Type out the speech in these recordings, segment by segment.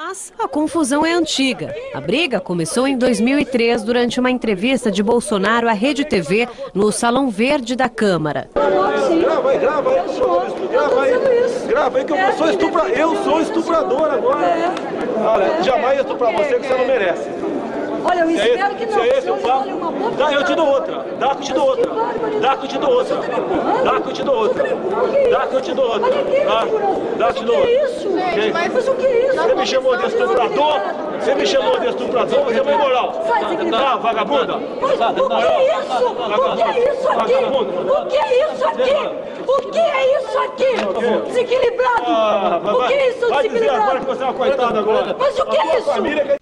Mas a confusão é antiga. A briga começou em 2003 durante uma entrevista de Bolsonaro à Rede TV no Salão Verde da Câmara. Grava aí, grava aí, grava aí, grava aí que eu sou estuprador, eu sou estuprador agora. Olha, jamais estuprar você que você não merece. Olha, eu é espero esse, que se não. é esse senhor o papo, escolhe uma boa dá, eu te dou outra. Dá que eu te dou outra. Dá que eu te dou outra. Dá que eu te dou outra. Dá que eu te dou outra. Olha aqui, Dá, que eu te dou O que é outra. isso? Mas o que é isso? Você me chamou de estuprador? Você me chamou de estuprador? Você é uma imoral. Tá, vagabunda? O que é isso? O que é isso aqui? O que é isso aqui? O que é isso aqui? Desequilibrado! Ah, O que é isso, desequilibrado? que você é uma coitada agora. Mas o que é isso?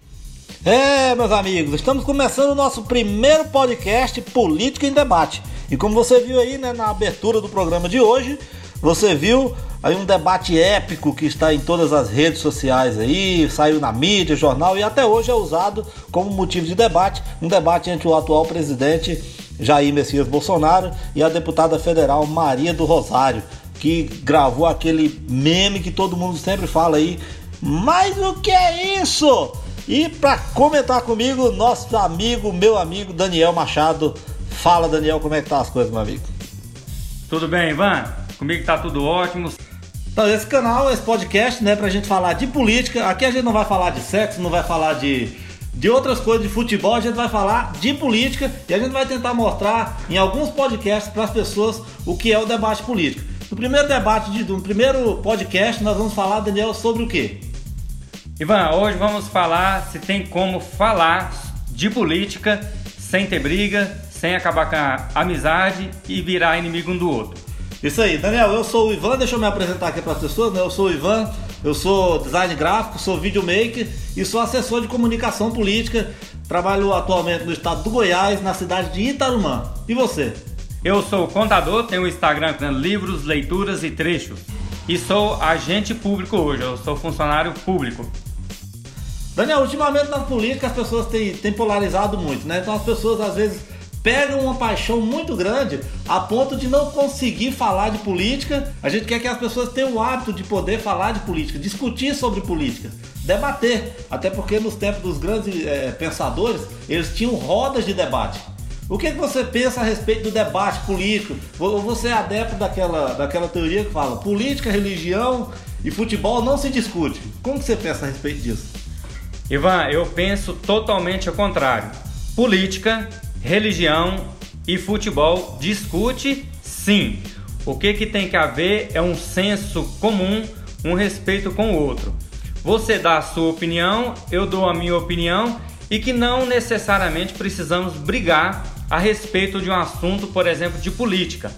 É, meus amigos, estamos começando o nosso primeiro podcast Política em Debate. E como você viu aí, né, na abertura do programa de hoje, você viu aí um debate épico que está em todas as redes sociais aí, saiu na mídia, jornal e até hoje é usado como motivo de debate, um debate entre o atual presidente Jair Messias Bolsonaro e a deputada federal Maria do Rosário, que gravou aquele meme que todo mundo sempre fala aí. Mas o que é isso? E para comentar comigo, nosso amigo, meu amigo Daniel Machado. Fala Daniel, como é que tá as coisas, meu amigo? Tudo bem, Ivan? Comigo tá tudo ótimo. Então, esse canal, esse podcast, né, pra gente falar de política. Aqui a gente não vai falar de sexo, não vai falar de, de outras coisas de futebol, a gente vai falar de política e a gente vai tentar mostrar em alguns podcasts para as pessoas o que é o debate político. No primeiro debate, de, no primeiro podcast, nós vamos falar, Daniel, sobre o quê? Ivan, hoje vamos falar se tem como falar de política sem ter briga, sem acabar com a amizade e virar inimigo um do outro. Isso aí, Daniel, eu sou o Ivan, deixa eu me apresentar aqui para as pessoas, né? Eu sou o Ivan, eu sou design gráfico, sou videomaker e sou assessor de comunicação política. Trabalho atualmente no estado do Goiás, na cidade de Itarumã. E você? Eu sou contador, tenho um Instagram com livros, leituras e trechos. E sou agente público hoje, eu sou funcionário público. Daniel, ultimamente na política as pessoas têm, têm polarizado muito, né? Então as pessoas às vezes pegam uma paixão muito grande a ponto de não conseguir falar de política. A gente quer que as pessoas tenham o hábito de poder falar de política, discutir sobre política, debater. Até porque nos tempos dos grandes eh, pensadores, eles tinham rodas de debate. O que, que você pensa a respeito do debate político? Você é adepto daquela, daquela teoria que fala política, religião e futebol não se discute? Como que você pensa a respeito disso? Ivan, eu penso totalmente ao contrário. Política, religião e futebol discute sim. O que, que tem que haver é um senso comum, um respeito com o outro. Você dá a sua opinião, eu dou a minha opinião e que não necessariamente precisamos brigar a respeito de um assunto, por exemplo, de política.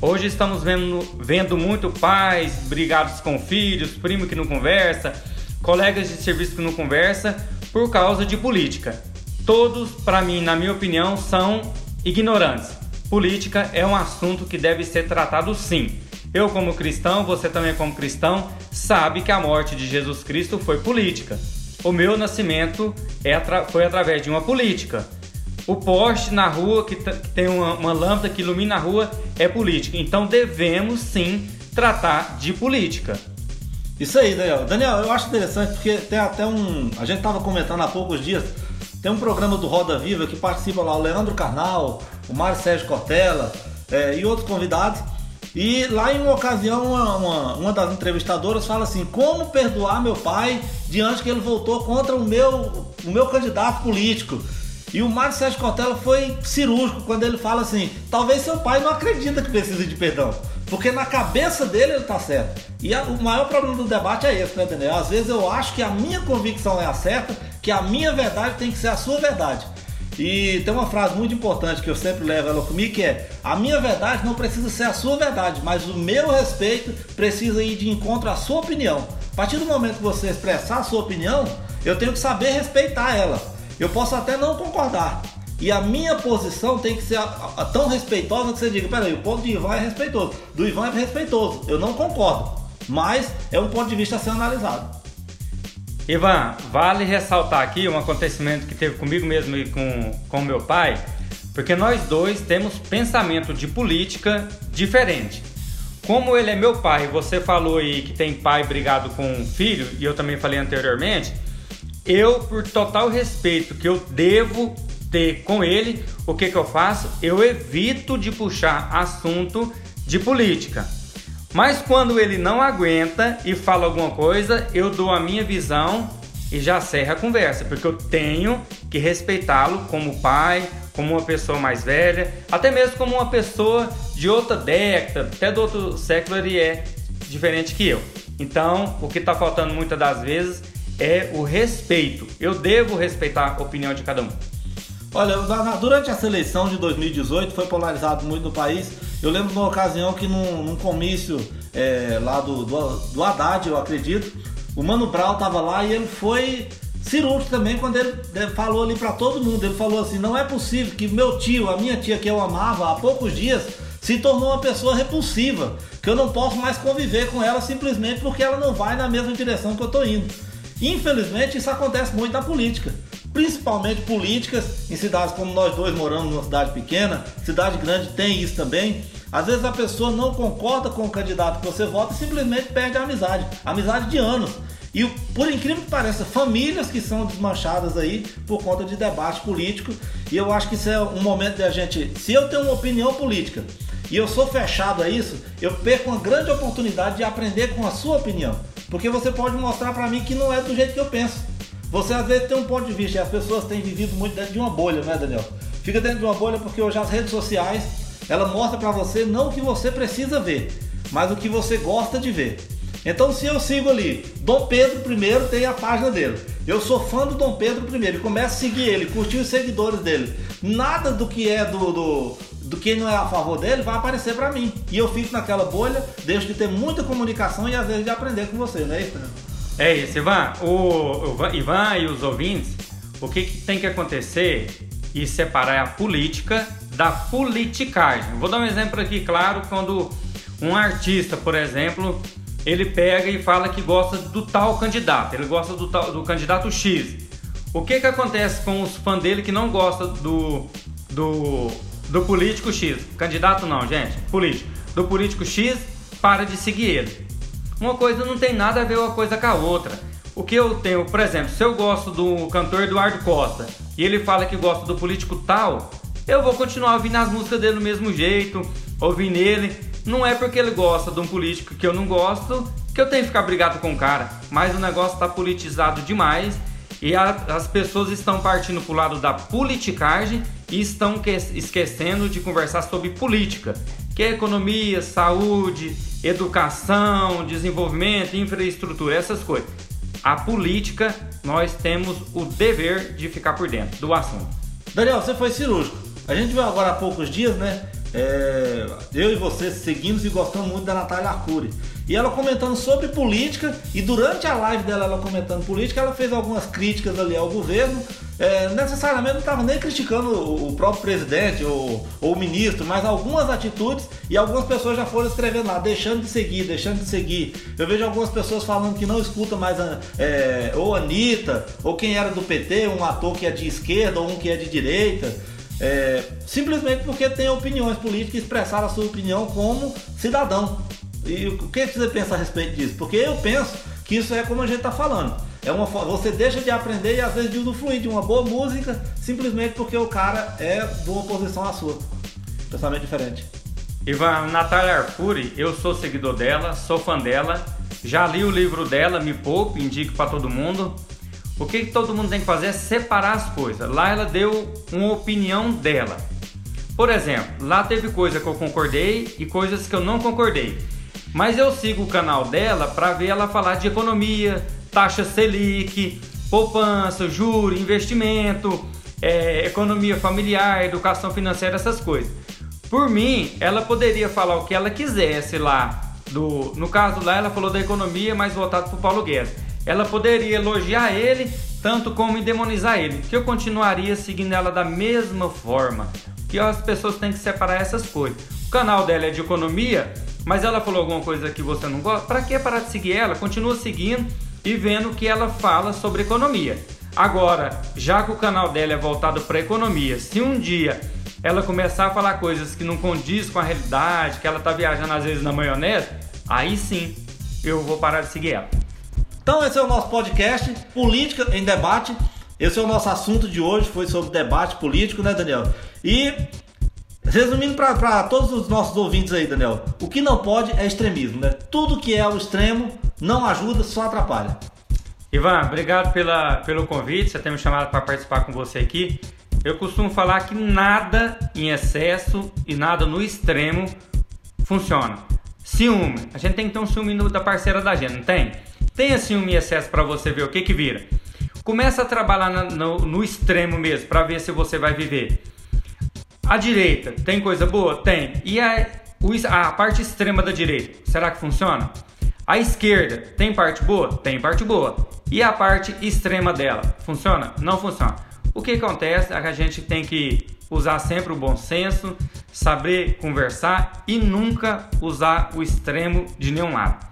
Hoje estamos vendo, vendo muito pais brigados com filhos, primo que não conversa, colegas de serviço que não conversa por causa de política. Todos, para mim, na minha opinião, são ignorantes. Política é um assunto que deve ser tratado sim. Eu, como cristão, você também, como cristão, sabe que a morte de Jesus Cristo foi política. O meu nascimento é foi através de uma política. O poste na rua, que, que tem uma, uma lâmpada que ilumina a rua, é política. Então devemos sim tratar de política. Isso aí, Daniel. Daniel, eu acho interessante porque tem até um. A gente estava comentando há poucos dias. Tem um programa do Roda Viva que participa lá o Leandro Carnal, o Mário Sérgio Cortella é, e outros convidados. E lá em uma ocasião, uma, uma, uma, das entrevistadoras fala assim: como perdoar meu pai diante que ele voltou contra o meu, o meu candidato político? E o Mário Sérgio Cortella foi cirúrgico quando ele fala assim: talvez seu pai não acredita que precisa de perdão. Porque na cabeça dele ele tá certo. E a, o maior problema do debate é esse, né, Daniel? Às vezes eu acho que a minha convicção é a certa, que a minha verdade tem que ser a sua verdade. E tem uma frase muito importante que eu sempre levo ela comigo que é: a minha verdade não precisa ser a sua verdade, mas o meu respeito precisa ir de encontro à sua opinião. A partir do momento que você expressar a sua opinião, eu tenho que saber respeitar ela. Eu posso até não concordar. E a minha posição tem que ser a, a, tão respeitosa que você diga: peraí, o ponto de Ivan é respeitoso, do Ivan é respeitoso. Eu não concordo, mas é um ponto de vista a ser analisado. Ivan, vale ressaltar aqui um acontecimento que teve comigo mesmo e com, com meu pai, porque nós dois temos pensamento de política diferente. Como ele é meu pai, você falou aí que tem pai brigado com um filho, e eu também falei anteriormente, eu, por total respeito que eu devo ter com ele, o que, que eu faço? Eu evito de puxar assunto de política. Mas quando ele não aguenta e fala alguma coisa, eu dou a minha visão e já serra a conversa, porque eu tenho que respeitá-lo como pai, como uma pessoa mais velha, até mesmo como uma pessoa de outra década, até do outro século ele é diferente que eu. Então, o que está faltando muitas das vezes é o respeito. Eu devo respeitar a opinião de cada um. Olha, durante essa eleição de 2018 foi polarizado muito no país. Eu lembro de uma ocasião que num, num comício é, lá do, do, do Haddad, eu acredito, o Mano Brown estava lá e ele foi cirúrgico também quando ele falou ali para todo mundo. Ele falou assim: não é possível que meu tio, a minha tia que eu amava há poucos dias, se tornou uma pessoa repulsiva, que eu não posso mais conviver com ela simplesmente porque ela não vai na mesma direção que eu estou indo. Infelizmente, isso acontece muito na política principalmente políticas em cidades como nós dois moramos numa cidade pequena, cidade grande tem isso também. Às vezes a pessoa não concorda com o candidato que você vota e simplesmente perde a amizade, amizade de anos. E por incrível que pareça, famílias que são desmanchadas aí por conta de debate político. E eu acho que isso é um momento de a gente. Se eu tenho uma opinião política e eu sou fechado a isso, eu perco uma grande oportunidade de aprender com a sua opinião. Porque você pode mostrar para mim que não é do jeito que eu penso. Você às vezes tem um ponto de vista e as pessoas têm vivido muito dentro de uma bolha, né, Daniel? Fica dentro de uma bolha porque hoje as redes sociais ela mostra para você não o que você precisa ver, mas o que você gosta de ver. Então, se eu sigo ali, Dom Pedro I tem a página dele. Eu sou fã do Dom Pedro I começo a seguir ele, curtir os seguidores dele. Nada do que é do, do, do que não é a favor dele vai aparecer para mim. E eu fico naquela bolha, deixo de ter muita comunicação e às vezes de aprender com você, não é isso, É isso, Ivan. O, o Ivan e os ouvintes, o que, que tem que acontecer e separar a política da politicagem. Vou dar um exemplo aqui, claro, quando um artista, por exemplo, ele pega e fala que gosta do tal candidato, ele gosta do, tal, do candidato X. O que, que acontece com os fãs dele que não gostam do, do, do político X? Candidato não, gente, político. Do político X, para de seguir ele. Uma coisa não tem nada a ver uma coisa com a outra. O que eu tenho, por exemplo, se eu gosto do cantor Eduardo Costa e ele fala que gosta do político tal, eu vou continuar ouvindo as músicas dele do mesmo jeito, ouvindo ele. Não é porque ele gosta de um político que eu não gosto que eu tenho que ficar brigado com o cara, mas o negócio está politizado demais e a, as pessoas estão partindo para o lado da politicagem e estão que, esquecendo de conversar sobre política, que é economia, saúde, educação, desenvolvimento, infraestrutura, essas coisas. A política, nós temos o dever de ficar por dentro do assunto. Daniel, você foi cirúrgico. A gente viu agora há poucos dias, né? É, eu e você seguimos e gostamos muito da Natália Arcuri. E ela comentando sobre política, e durante a live dela, ela comentando política, ela fez algumas críticas ali ao governo. É, necessariamente não estava nem criticando o, próprio presidente ou, ou, o ministro, mas algumas atitudes e algumas pessoas já foram escrevendo lá, deixando de seguir, deixando de seguir. Eu vejo algumas pessoas falando que não escuta mais é, ou Anitta, ou quem era do PT, um ator que é de esquerda ou um que é de direita. É, simplesmente porque tem opiniões políticas e expressar a sua opinião como cidadão. E o que você pensa a respeito disso? Porque eu penso que isso é como a gente está falando. É uma, você deixa de aprender e às vezes de usufruir de uma boa música simplesmente porque o cara é de uma posição à sua. Pensamento diferente. Ivan, Natália Arcuri, eu sou seguidor dela, sou fã dela, já li o livro dela, Me Poupe, indico para todo mundo. O que, todo mundo tem que fazer é separar as coisas. Lá ela deu uma opinião dela. Por exemplo, lá teve coisa que eu concordei e coisas que eu não concordei. Mas eu sigo o canal dela para ver ela falar de economia, taxa Selic, poupança, juro, investimento, é, economia familiar, educação financeira, essas coisas. Por mim, ela poderia falar o que ela quisesse lá. Do, no caso lá, ela falou da economia, mais voltado para o Paulo Guedes ela poderia elogiar ele tanto como demonizar ele, que eu continuaria seguindo ela da mesma forma. Que as pessoas têm que separar essas coisas. O canal dela é de economia, mas ela falou alguma coisa que você não gosta, para que parar de seguir ela? Continua seguindo e vendo que ela fala sobre economia. Agora, já que o canal dela é voltado para economia, se um dia ela começar a falar coisas que não condiz com a realidade, que ela tá viajando às vezes na maionese, aí sim eu vou parar de seguir ela. Então esse é o nosso podcast Política em Debate. Esse é o nosso assunto de hoje, foi sobre debate político, né, Daniel? E resumindo para todos os nossos ouvintes aí, Daniel, o que não pode é extremismo, né? Tudo que é o extremo não ajuda, só atrapalha. Ivan, obrigado pela, pelo convite, você ter me chamado para participar com você aqui. Eu costumo falar que nada em excesso e nada no extremo funciona. Ciúme, a gente tem que ter um ciúme da parceira da gente, não tem? Tenha ciúme em excesso para você ver o que que vira. Começa a trabalhar no, no extremo mesmo, para ver se você vai viver. A direita, tem coisa boa? Tem. E a, a parte extrema da direita, será que funciona? A esquerda, tem parte boa? Tem parte boa. E a parte extrema dela, funciona? Não funciona. O que acontece é que a gente tem que usar sempre o bom senso, saber conversar e nunca usar o extremo de nenhum lado.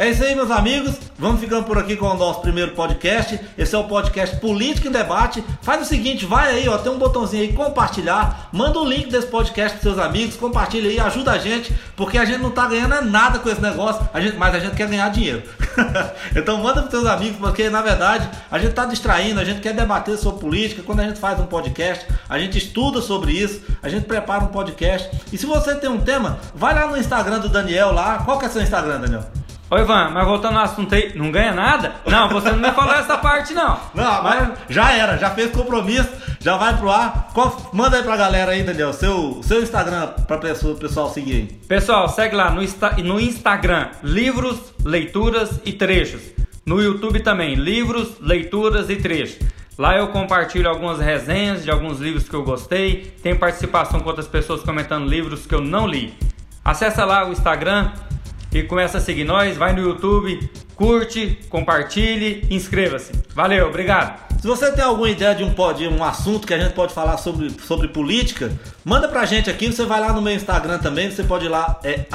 É isso aí, meus amigos. Vamos ficando por aqui com o nosso primeiro podcast. Esse é o podcast Política em Debate. Faz o seguinte, vai aí, ó, tem um botãozinho aí compartilhar, manda o link desse podcast para seus amigos, compartilha aí, ajuda a gente, porque a gente não tá ganhando nada com esse negócio, a gente, mas a gente quer ganhar dinheiro. então manda para seus amigos, porque na verdade a gente tá distraindo, a gente quer debater sobre política. Quando a gente faz um podcast, a gente estuda sobre isso, a gente prepara um podcast. E se você tem um tema, vai lá no Instagram do Daniel lá. Qual que é seu Instagram, Daniel? Ô Ivan, mas voltando ao assunto aí, não ganha nada? Não, você não me falou essa parte não. Não, mas já era, já fez compromisso, já vai pro ar. Qual, manda aí pra galera aí, Daniel, seu, seu Instagram pra pessoa, pessoal seguir aí. Pessoal, segue lá no, no Instagram, livros, leituras e trechos. No YouTube também, livros, leituras e trechos. Lá eu compartilho algumas resenhas de alguns livros que eu gostei. Tem participação com outras pessoas comentando livros que eu não li. Acesse lá o Instagram, e começa a seguir nós, vai no YouTube, curte, compartilhe, inscreva-se. Valeu, obrigado. Se você tem alguma ideia de um, de um assunto que a gente pode falar sobre, sobre política, manda pra gente aqui, você vai lá no meu Instagram também, você pode ir lá, é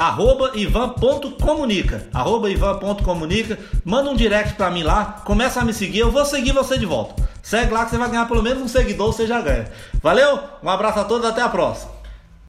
ivan.comunica, ivan.comunica, manda um direct pra mim lá, começa a me seguir, eu vou seguir você de volta. Segue lá que você vai ganhar pelo menos um seguidor, você já ganha. Valeu, um abraço a todos, até a próxima.